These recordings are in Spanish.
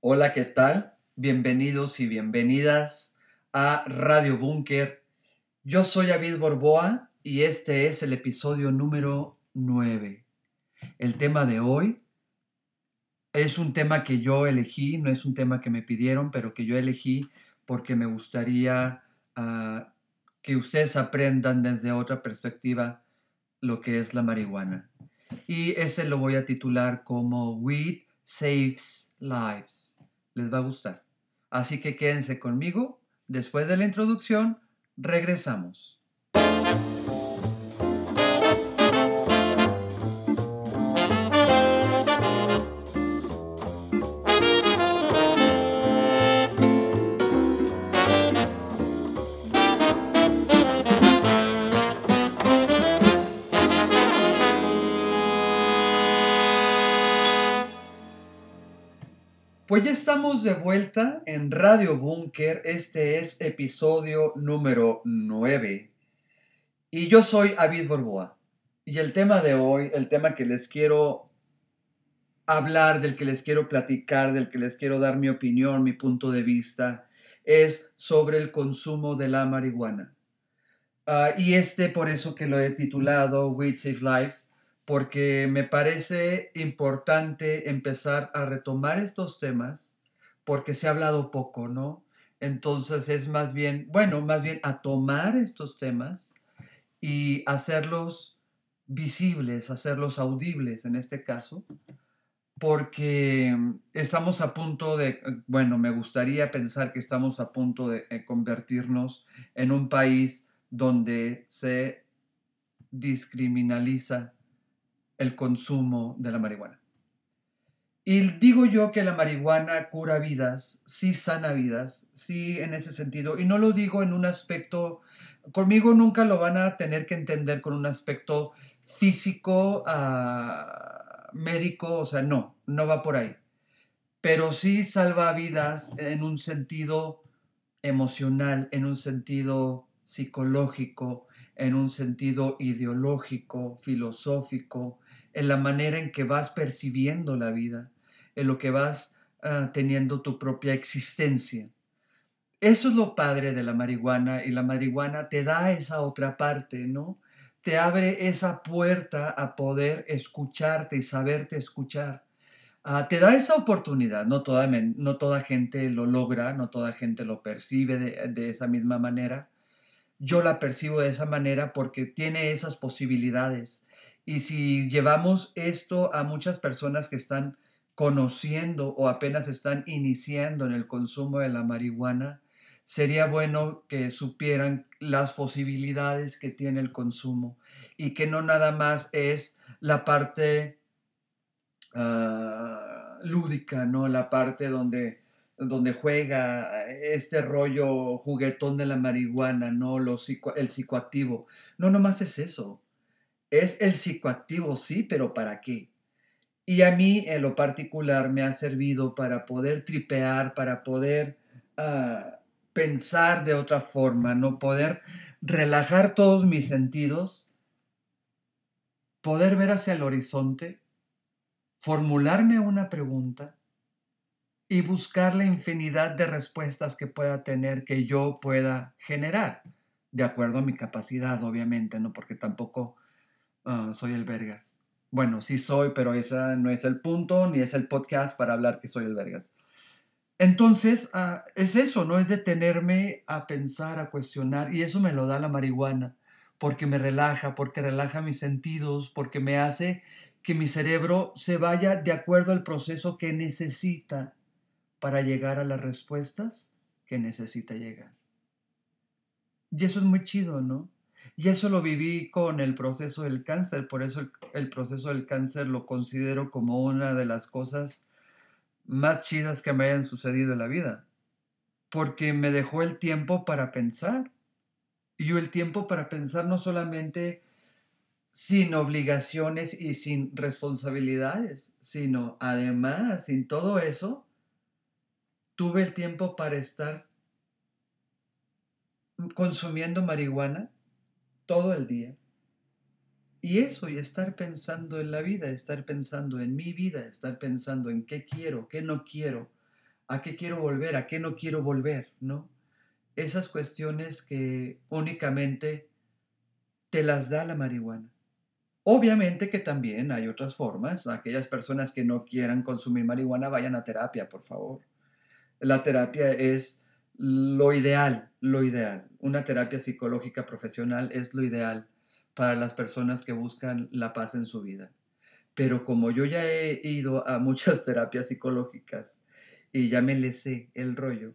Hola, ¿qué tal? Bienvenidos y bienvenidas a Radio Búnker. Yo soy David Borboa y este es el episodio número 9. El tema de hoy es un tema que yo elegí, no es un tema que me pidieron, pero que yo elegí porque me gustaría ah, que ustedes aprendan desde otra perspectiva lo que es la marihuana. Y ese lo voy a titular como Weed Saves Lives. Les va a gustar. Así que quédense conmigo. Después de la introducción, regresamos. Pues ya estamos de vuelta en Radio Búnker. Este es episodio número 9. Y yo soy Avis Borboa. Y el tema de hoy, el tema que les quiero hablar, del que les quiero platicar, del que les quiero dar mi opinión, mi punto de vista, es sobre el consumo de la marihuana. Ah, y este por eso que lo he titulado Weed Save Lives, porque me parece importante empezar a retomar estos temas, porque se ha hablado poco, ¿no? Entonces es más bien, bueno, más bien a tomar estos temas y hacerlos visibles, hacerlos audibles en este caso, porque estamos a punto de, bueno, me gustaría pensar que estamos a punto de eh, convertirnos en un país donde se discriminaliza el consumo de la marihuana. Y digo yo que la marihuana cura vidas, sí sana vidas, sí en ese sentido. Y no lo digo en un aspecto, conmigo nunca lo van a tener que entender con un aspecto físico, uh, médico, o sea, no, no va por ahí. Pero sí salva vidas en un sentido emocional, en un sentido psicológico, en un sentido ideológico, filosófico, en la manera en que vas percibiendo la vida, en lo que vas uh, teniendo tu propia existencia. Eso es lo padre de la marihuana y la marihuana te da esa otra parte, ¿no? Te abre esa puerta a poder escucharte y saberte escuchar. Uh, te da esa oportunidad, no toda, no toda gente lo logra, no toda gente lo percibe de esa misma manera. Yo la percibo de esa manera porque tiene esas posibilidades y si llevamos esto a muchas personas que están conociendo o apenas están iniciando en el consumo de la marihuana, sería bueno que supieran las posibilidades que tiene el consumo y que no nada más es la parte uh, lúdica, ¿no? La parte donde, donde juega este rollo juguetón de la marihuana, ¿no? El psicoactivo. No, nomás es eso es el psicoactivo, sí, pero ¿para qué? Y a mí en lo particular me ha servido para poder tripear, para poder uh, pensar de otra forma, no poder relajar todos mis sentidos, poder ver hacia el horizonte, formularme una pregunta y buscar la infinidad de respuestas que pueda tener, que yo pueda generar, de acuerdo a mi capacidad, obviamente, ¿no? Porque tampoco Ah, soy el Vergas. Bueno, sí soy, pero ese no es el punto, ni es el podcast para hablar que soy el Vergas. Entonces, ah, es eso, no es detenerme a pensar, a cuestionar, y eso me lo da la marihuana, porque me relaja, porque relaja mis sentidos, porque me hace que mi cerebro se vaya de acuerdo al proceso que necesita para llegar a las respuestas que necesita llegar. Y eso es muy chido, ¿no? Y eso lo viví con el proceso del cáncer, por eso el, proceso del cáncer lo considero como una de las cosas más chidas que me hayan sucedido en la vida, porque me dejó el tiempo para pensar. Y el tiempo para pensar no solamente sin obligaciones y sin responsabilidades, sino además, sin todo eso, tuve el tiempo para estar consumiendo marihuana todo el día. Y eso, y estar pensando en la vida, estar pensando en mi vida, estar pensando en qué quiero, qué no quiero, ¿A qué quiero volver? ¿A qué no quiero volver? ¿No? Esas cuestiones que únicamente te las da la marihuana. Obviamente que también hay otras formas. Aquellas personas que no quieran consumir marihuana vayan a terapia, por favor. La terapia es lo ideal, lo ideal. Una terapia psicológica profesional es lo ideal para las personas que buscan la paz en su vida. Pero como yo ya he ido a muchas terapias psicológicas y ya me le sé el rollo,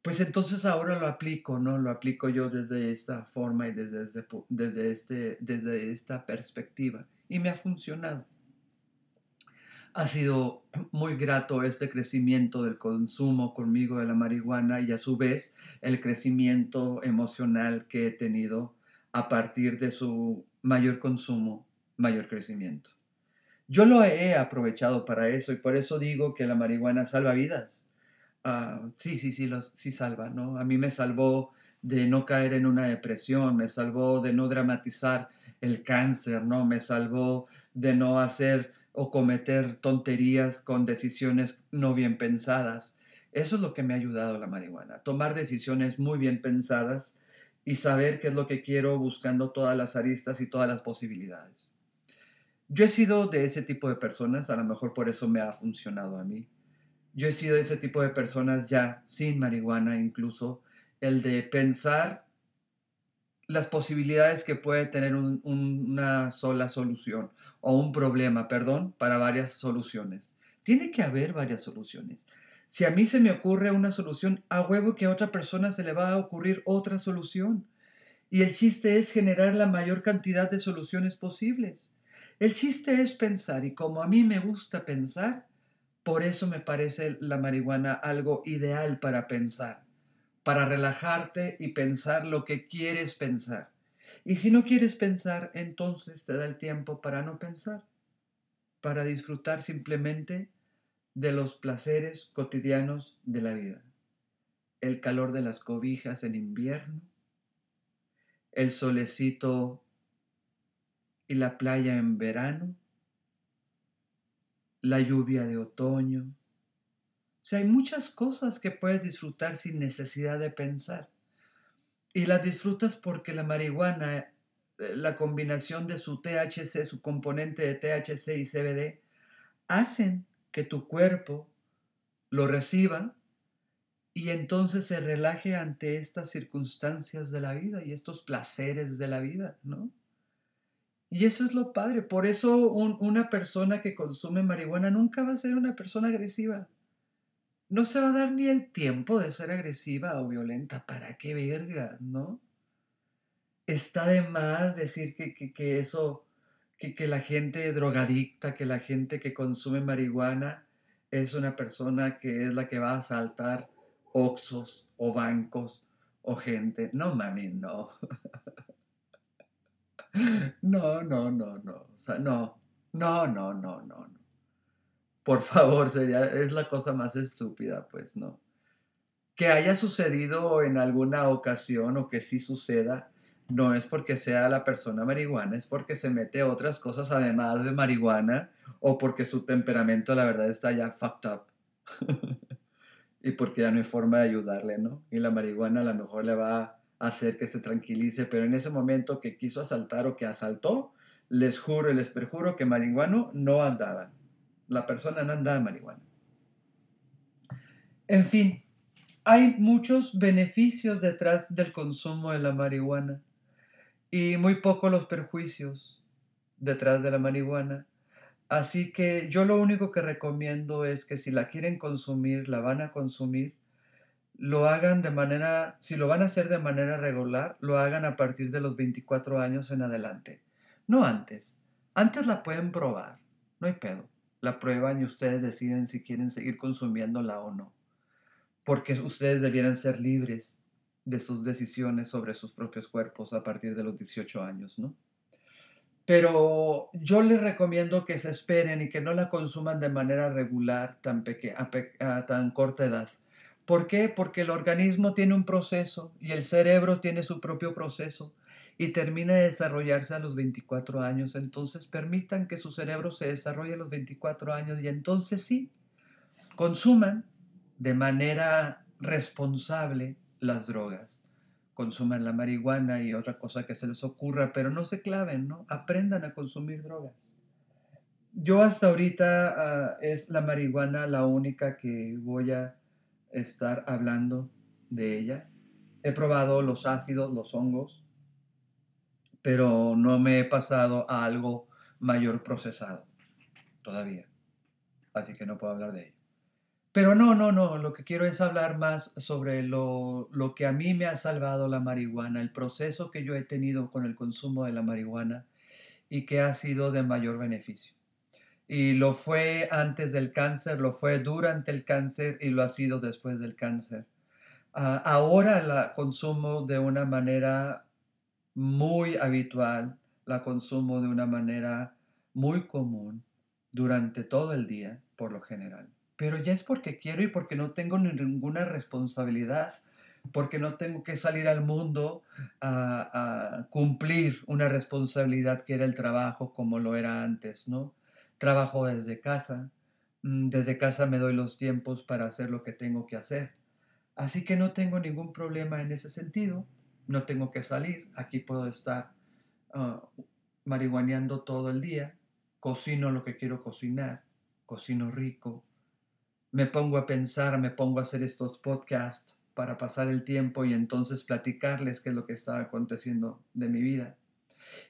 pues entonces ahora lo aplico, ¿no? Lo aplico yo desde esta forma y desde, desde, este, desde esta perspectiva. Y me ha funcionado. Ha sido muy grato este crecimiento del consumo conmigo de la marihuana y a su vez el crecimiento emocional que he tenido a partir de su mayor consumo, mayor crecimiento. Yo lo he aprovechado para eso y por eso digo que la marihuana salva vidas Ah, sí, sí, sí, los, sí salva, ¿no? A mí me salvó de no caer en una depresión, me salvó de no dramatizar el cáncer, ¿no? Me salvó de no hacer o cometer tonterías con decisiones no bien pensadas. Eso es lo que me ha ayudado la marihuana, tomar decisiones muy bien pensadas y saber qué es lo que quiero buscando todas las aristas y todas las posibilidades. Yo he sido de ese tipo de personas, a lo mejor por eso me ha funcionado a mí. Yo he sido ese tipo de personas ya sin marihuana incluso, el de pensar las posibilidades que puede tener una sola solución o un problema, perdón, para varias soluciones. Tiene que haber varias soluciones. Si a mí se me ocurre una solución, a huevo que a otra persona se le va a ocurrir otra solución. Y el chiste es generar la mayor cantidad de soluciones posibles. El chiste es pensar y como a mí me gusta pensar, por eso me parece la marihuana algo ideal para pensar, para relajarte y pensar lo que quieres pensar. Y si no quieres pensar, entonces te da el tiempo para no pensar, para disfrutar simplemente de los placeres cotidianos de la vida. El calor de las cobijas en invierno, el solecito y la playa en verano, la lluvia de otoño. Sea, hay muchas cosas que puedes disfrutar sin necesidad de pensar. Y las disfrutas porque la marihuana, eh, la combinación de su THC, su componente de THC y CBD, hacen que tu cuerpo lo reciba y entonces se relaje ante estas circunstancias de la vida y estos placeres de la vida, ¿no? Y eso es lo padre. Por eso una persona que consume marihuana nunca va a ser una persona agresiva. No se va a dar ni el tiempo de ser agresiva o violenta. ¿Para qué vergas, no? Está de más decir que, que, eso, que, que la gente drogadicta, que la gente que consume marihuana es una persona que es la que va a asaltar oxos o bancos o gente. No mami, no. No, no, no, no. O sea, no, no, no, no, no, no. Por favor, sería, es la cosa más estúpida, pues, ¿no? Que haya sucedido en alguna ocasión o que sí suceda, no es porque sea la persona marihuana, es porque se mete otras cosas además de marihuana o porque su temperamento, la verdad, está ya fucked up. y porque ya no hay forma de ayudarle, ¿no? Y la marihuana a lo mejor le va hacer que se tranquilice, pero en ese momento que quiso asaltar o que asaltó, les juro y les perjuro que marihuano no andaba. La persona no andaba marihuana. En fin, hay muchos beneficios detrás del consumo de la marihuana y muy pocos los perjuicios detrás de la marihuana. Así que yo lo único que recomiendo es que si la quieren consumir, la van a consumir, lo hagan de manera, si lo van a hacer de manera regular, lo hagan a partir de los 24 años en adelante. No antes. Antes la pueden probar. No hay pedo. La prueban y ustedes deciden si quieren seguir consumiéndola o no. Porque ustedes debieran ser libres de sus decisiones sobre sus propios cuerpos a partir de los 18 años, ¿no? Pero yo les recomiendo que se esperen y que no la consuman de manera regular tan a tan corta edad. ¿Por qué? Porque el organismo tiene un proceso y el cerebro tiene su propio proceso y termina de desarrollarse a los 24 años. Entonces permitan que su cerebro se desarrolle a los 24 años y entonces sí, consuman de manera responsable las drogas. Consuman la marihuana y otra cosa que se les ocurra, pero no se claven, ¿no? Aprendan a consumir drogas. Yo hasta ahorita ah, es la marihuana la única que voy a estar hablando de ella. He probado los ácidos, los hongos, pero no me he pasado a algo mayor procesado todavía. Así que no puedo hablar de ello. Pero no, no, no, lo que quiero es hablar más sobre lo, lo, que a mí me ha salvado la marihuana, el proceso que yo he tenido con el consumo de la marihuana y que ha sido de mayor beneficio. Y lo fue antes del cáncer, lo fue durante el cáncer y lo ha sido después del cáncer. Uh, ahora la consumo de una manera muy habitual, la consumo de una manera muy común durante todo el día, por lo general. Pero ya es porque quiero y porque no tengo ninguna responsabilidad, porque no tengo que salir al mundo a, cumplir una responsabilidad que era el trabajo como lo era antes, ¿no? Trabajo desde casa, mm, desde casa me doy los tiempos para hacer lo que tengo que hacer. Así que no tengo ningún problema en ese sentido, no tengo que salir, aquí puedo estar uh, marihuaneando todo el día, cocino lo que quiero cocinar, cocino rico, me pongo a pensar, me pongo a hacer estos podcasts para pasar el tiempo y entonces platicarles qué es lo que está aconteciendo de mi vida.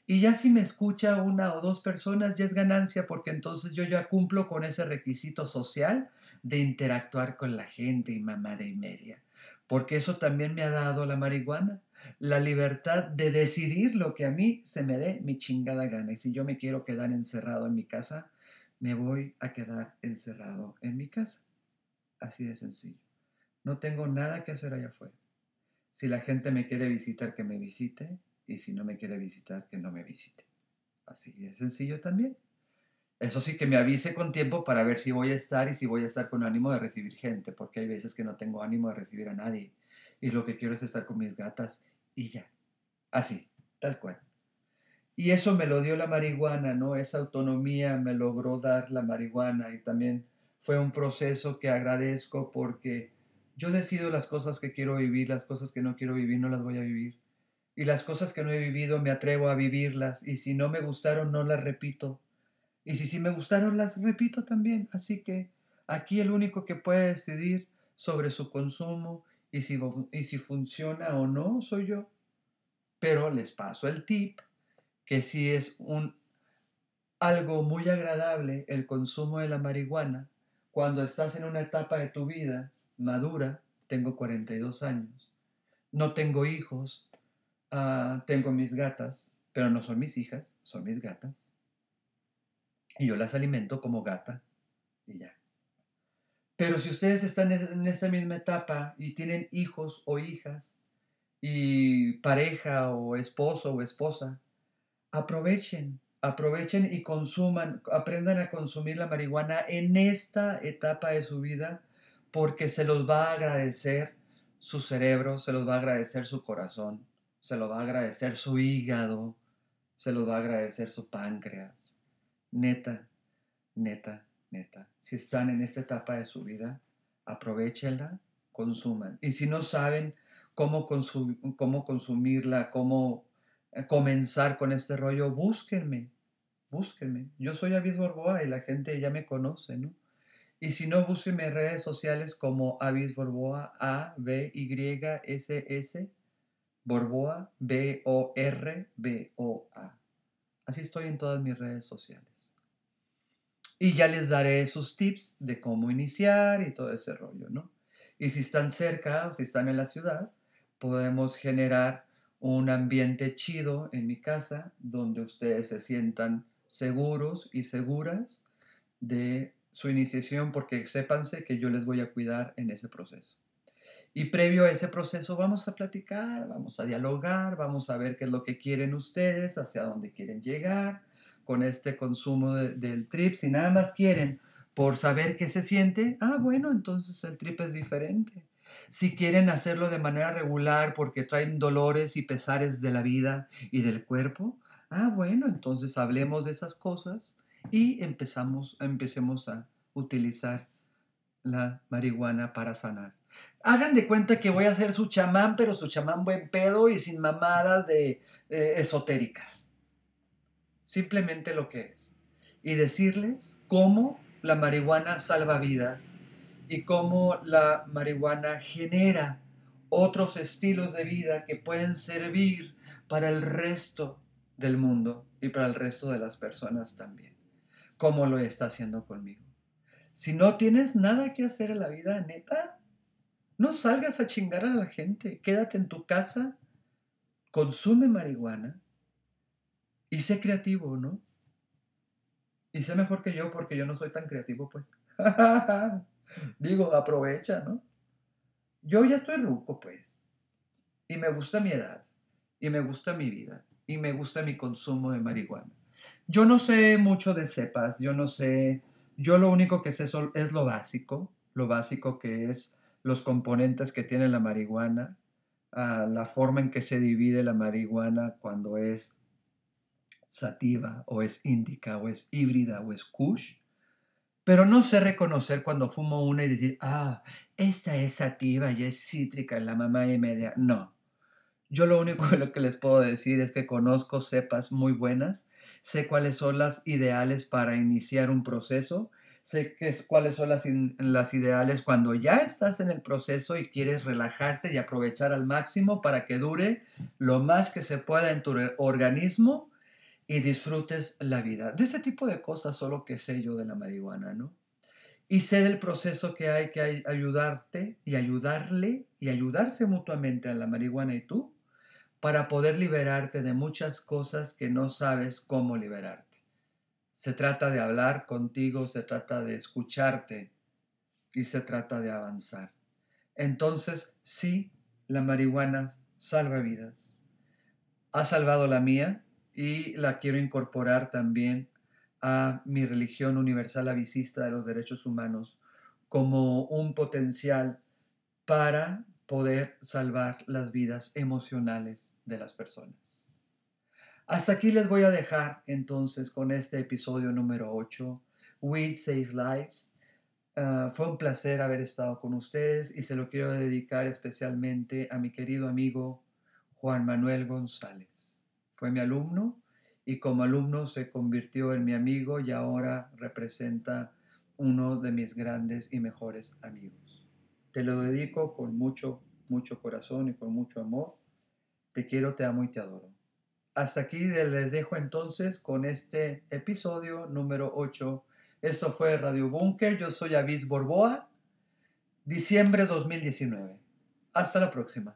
Y ya si me escucha una o dos personas, ya es ganancia porque entonces yo ya cumplo con ese requisito social de interactuar con la gente y mamada y media. Porque eso también me ha dado la marihuana la libertad de decidir lo que a mí se me dé mi chingada gana. Y si yo me quiero quedar encerrado en mi casa, me voy a quedar encerrado en mi casa. Así de sencillo. No tengo nada que hacer allá afuera. Si la gente me quiere visitar, que me visite. Y si no me quiere visitar, que no me visite. Así de sencillo también. Eso sí que me avise con tiempo para ver si voy a estar y si voy a estar con ánimo de recibir gente, porque hay veces que no tengo ánimo de recibir a nadie. Y lo que quiero es estar con mis gatas y ya. Así, tal cual. Y eso me lo dio la marihuana, ¿no? Esa autonomía me logró dar la marihuana y también fue un proceso que agradezco porque yo decido las cosas que quiero vivir, las cosas que no quiero vivir no las voy a vivir. Y las cosas que no he vivido me atrevo a vivirlas y si no me gustaron no las repito. Y si sí me gustaron las repito también. Así que aquí el único que puede decidir sobre su consumo y si, y si funciona o no soy yo. Pero les paso el tip que si es un algo muy agradable el consumo de la marihuana cuando estás en una etapa de tu vida madura, tengo 42 años, no tengo hijos, uh, tengo mis gatas, pero no son mis hijas, son mis gatas. Y yo las alimento como gata y ya. Pero si ustedes están en esa misma etapa y tienen hijos o hijas y pareja o esposo o esposa, aprovechen, aprovechen y consuman, aprendan a consumir la marihuana en esta etapa de su vida porque se los va a agradecer su cerebro, se los va a agradecer su corazón, se los va a agradecer su hígado, se los va a agradecer su páncreas. Neta, neta, neta, si están en esta etapa de su vida, aprovechenla, consuman. Y si no saben cómo, cómo consumirla, cómo eh, comenzar con este rollo, búsquenme, búsquenme. Yo soy Avis Borboa y la gente ya me conoce, ¿no? Y si no, búsquenme en redes sociales como Avis Borboa, A, B, Y, S, S, Borboa, B, O, R, B, O, A. Así estoy en todas mis redes sociales. Y ya les daré sus tips de cómo iniciar y todo ese rollo, ¿no? Y si están cerca o si están en la ciudad, podemos generar un ambiente chido en mi casa donde ustedes se sientan seguros y seguras de su iniciación porque sépanse que yo les voy a cuidar en ese proceso. Y previo a ese proceso vamos a platicar, vamos a dialogar, vamos a ver qué es lo que quieren ustedes, hacia dónde quieren llegar, con este consumo del trip. Si nada más quieren por saber qué se siente, ah, bueno, entonces el trip es diferente. Si quieren hacerlo de manera regular porque traen dolores y pesares de la vida y del cuerpo, ah, bueno, entonces hablemos de esas cosas y empezamos, empecemos a utilizar la marihuana para sanar. Hagan de cuenta que voy a ser su chamán, pero su chamán buen pedo y sin mamadas de eh, esotéricas. Simplemente lo que es. Y decirles cómo la marihuana salva vidas y cómo la marihuana genera otros estilos de vida que pueden servir para el resto del mundo y para el resto de las personas también, como lo está haciendo conmigo. Si no tienes nada que hacer en la vida, neta, no salgas a chingar a la gente, quédate en tu casa, consume marihuana y sé creativo, ¿no? Y sé mejor que yo porque yo no soy tan creativo, pues. Digo, aprovecha, ¿no? Yo ya estoy ruco, pues. Y me gusta mi edad. Y me gusta mi vida. Y me gusta mi consumo de marihuana. Yo no sé mucho de cepas. Yo no sé. Yo lo único que sé es lo básico. Lo básico que es los componentes que tiene la marihuana. Ah, la forma en que se divide la marihuana cuando es sativa o es índica o es híbrida o es kush pero no sé reconocer cuando fumo una y decir, ah, esta es sativa y es cítrica, la mamá y media. No. Yo lo único que les puedo decir es que conozco cepas muy buenas, sé cuáles son las ideales para iniciar un proceso, sé que, cuáles son las, las ideales cuando ya estás en el proceso y quieres relajarte y aprovechar al máximo para que dure lo más que se pueda en tu organismo y disfrutes la vida. De ese tipo de cosas solo que sé yo de la marihuana, ¿no? Y sé del proceso que hay que ayudarte y ayudarle y ayudarse mutuamente a la marihuana y tú para poder liberarte de muchas cosas que no sabes cómo liberarte. Se trata de hablar contigo, se trata de escucharte y se trata de avanzar. Entonces, sí, la marihuana salva vidas. Ha salvado la mía, y la quiero incorporar también a mi religión universal avisista de los derechos humanos como un potencial para poder salvar las vidas emocionales de las personas. Hasta aquí les voy a dejar entonces con este episodio número 8, We Save Lives. Ah, fue un placer haber estado con ustedes y se lo quiero dedicar especialmente a mi querido amigo Juan Manuel González. Fue mi alumno y como alumno se convirtió en mi amigo y ahora representa uno de mis grandes y mejores amigos. Te lo dedico con mucho, mucho corazón y con mucho amor. Te quiero, te amo y te adoro. Hasta aquí les dejo entonces con este episodio número 8. Esto fue Radio Bunker. Yo soy Avis Borboa. Diciembre 2019. Hasta la próxima.